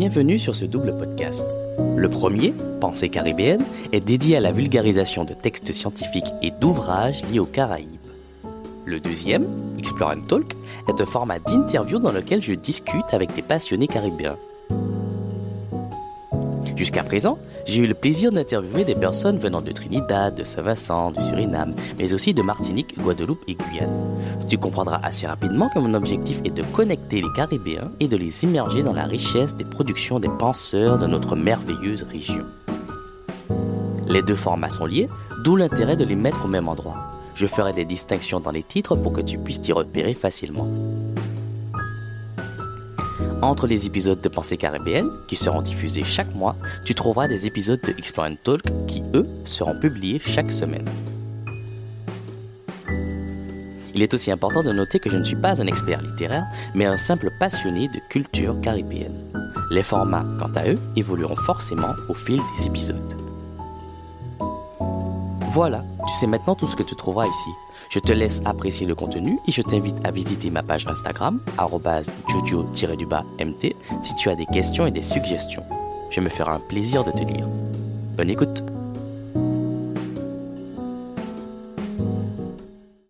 Bienvenue sur ce double podcast. Le premier, Pensée caribéenne, est dédié à la vulgarisation de textes scientifiques et d'ouvrages liés aux Caraïbes. Le deuxième, Explore and Talk, est un format d'interview dans lequel je discute avec des passionnés caribéens. Jusqu'à présent, j'ai eu le plaisir d'interviewer des personnes venant de Trinidad, de Saint-Vincent, du Suriname, mais aussi de Martinique, Guadeloupe et Guyane. Tu comprendras assez rapidement que mon objectif est de connecter les Caribéens et de les immerger dans la richesse des productions des penseurs de notre merveilleuse région. Les deux formats sont liés, d'où l'intérêt de les mettre au même endroit. Je ferai des distinctions dans les titres pour que tu puisses t'y repérer facilement. Entre les épisodes de Pensée caribéenne, qui seront diffusés chaque mois, tu trouveras des épisodes de Explore Talk qui, eux, seront publiés chaque semaine. Il est aussi important de noter que je ne suis pas un expert littéraire, mais un simple passionné de culture caribéenne. Les formats, quant à eux, évolueront forcément au fil des épisodes. Voilà, tu sais maintenant tout ce que tu trouveras ici. Je te laisse apprécier le contenu et je t'invite à visiter ma page Instagram, jojo-mt, si tu as des questions et des suggestions. Je me ferai un plaisir de te lire. Bonne écoute!